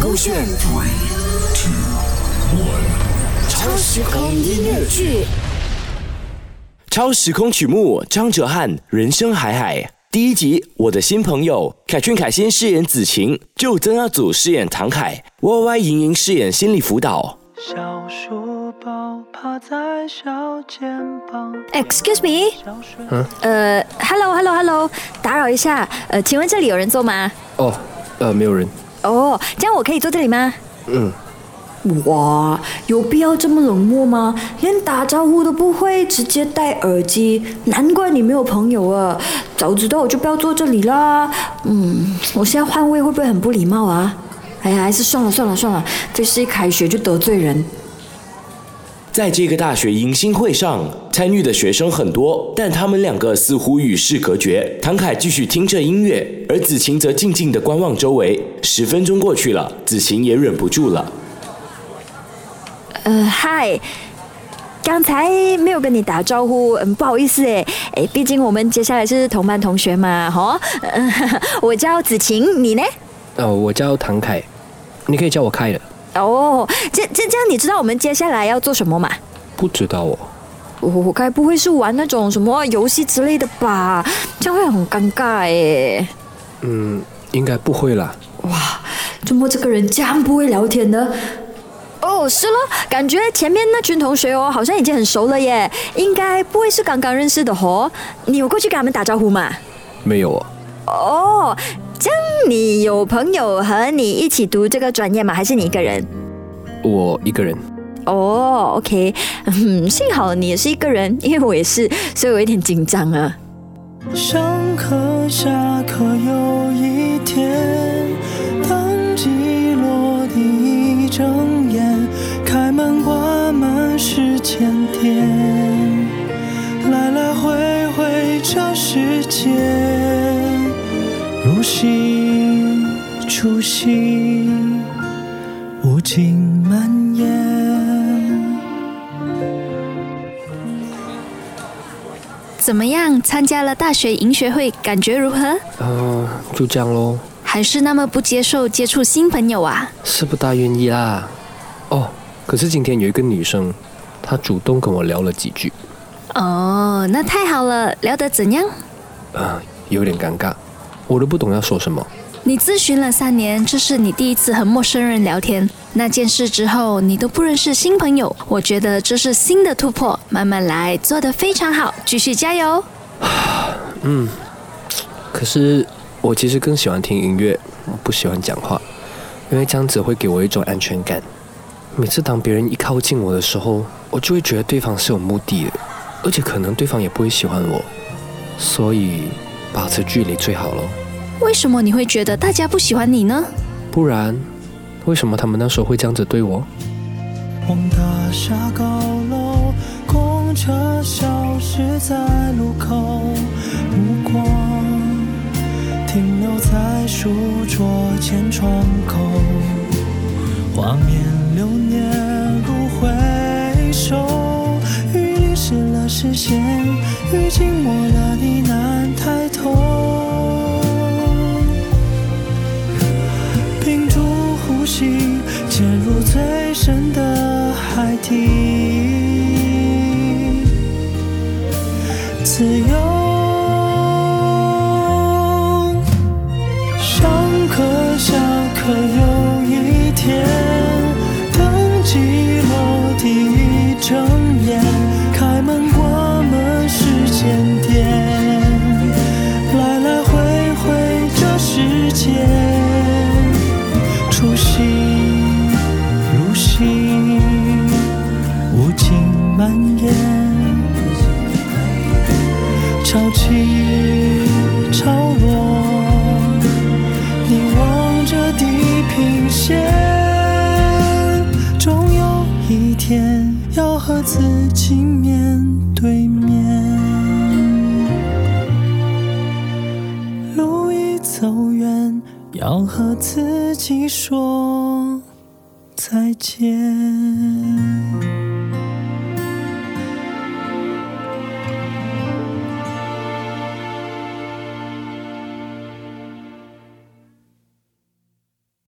勾选超时空音乐剧，超时空曲目张哲瀚《人生海海》第一集，我的新朋友凯俊凯欣饰演子晴，就曾阿祖饰演唐凯，Y Y 莹莹饰演心理辅导。小书包趴在小肩膀。Excuse me，呃，Hello，Hello，Hello，打扰一下，呃，请问这里有人坐吗？哦，呃，没有人。哦，这样我可以坐这里吗？嗯，哇，有必要这么冷漠吗？连打招呼都不会，直接戴耳机，难怪你没有朋友啊！早知道我就不要坐这里啦。嗯，我现在换位会不会很不礼貌啊？哎呀，还是算了算了算了，这是一开学就得罪人。在这个大学迎新会上，参与的学生很多，但他们两个似乎与世隔绝。唐凯继续听着音乐，而子晴则静静地观望周围。十分钟过去了，子晴也忍不住了。呃，嗨，刚才没有跟你打招呼，嗯，不好意思哎，哎，毕竟我们接下来是同班同学嘛，哈、呃，我叫子晴，你呢？哦，我叫唐凯，你可以叫我凯的。哦，这这这样，你知道我们接下来要做什么吗？不知道哦。我我该不会是玩那种什么游戏之类的吧？这样会很尴尬耶。嗯，应该不会啦。哇，怎么这个人这样不会聊天呢？哦，是咯，感觉前面那群同学哦，好像已经很熟了耶，应该不会是刚刚认识的哦。你有过去跟他们打招呼吗？没有哦。哦，你有朋友和你一起读这个专业吗？还是你一个人？我一个人。哦，OK，嗯，幸好你也是一个人，因为我也是，所以我有点紧张啊。上课下课有一天，当机落地一睁眼，开门关门是检点，来来回回这世界，如戏出戏，无尽蔓延。怎么样？参加了大学迎学会，感觉如何？呃，就这样喽，还是那么不接受接触新朋友啊？是不大愿意啦。哦，可是今天有一个女生，她主动跟我聊了几句，哦，那太好了，聊得怎样？啊、有点尴尬，我都不懂要说什么。你咨询了三年，这是你第一次和陌生人聊天。那件事之后，你都不认识新朋友，我觉得这是新的突破，慢慢来，做得非常好，继续加油。嗯可是我其实更喜欢听音乐，不喜欢讲话，因为这样子会给我一种安全感。每次当别人一靠近我的时候，我就会觉得对方是有目的的，而且可能对方也不会喜欢我，所以保持距离最好咯。为什么你会觉得大家不喜欢你呢？不然，为什么他们那时候会这样子对我？黄大厦高楼，公车消失在路口，目光停留在书桌前窗口，画面流年如回首，雨淋湿了视线，雨浸没了你难深的海底，自由。上课下课有一天，等机落地一整潮起潮落，你望着地平线，终有一天要和自己面对面。路已走远，要和自己说再见。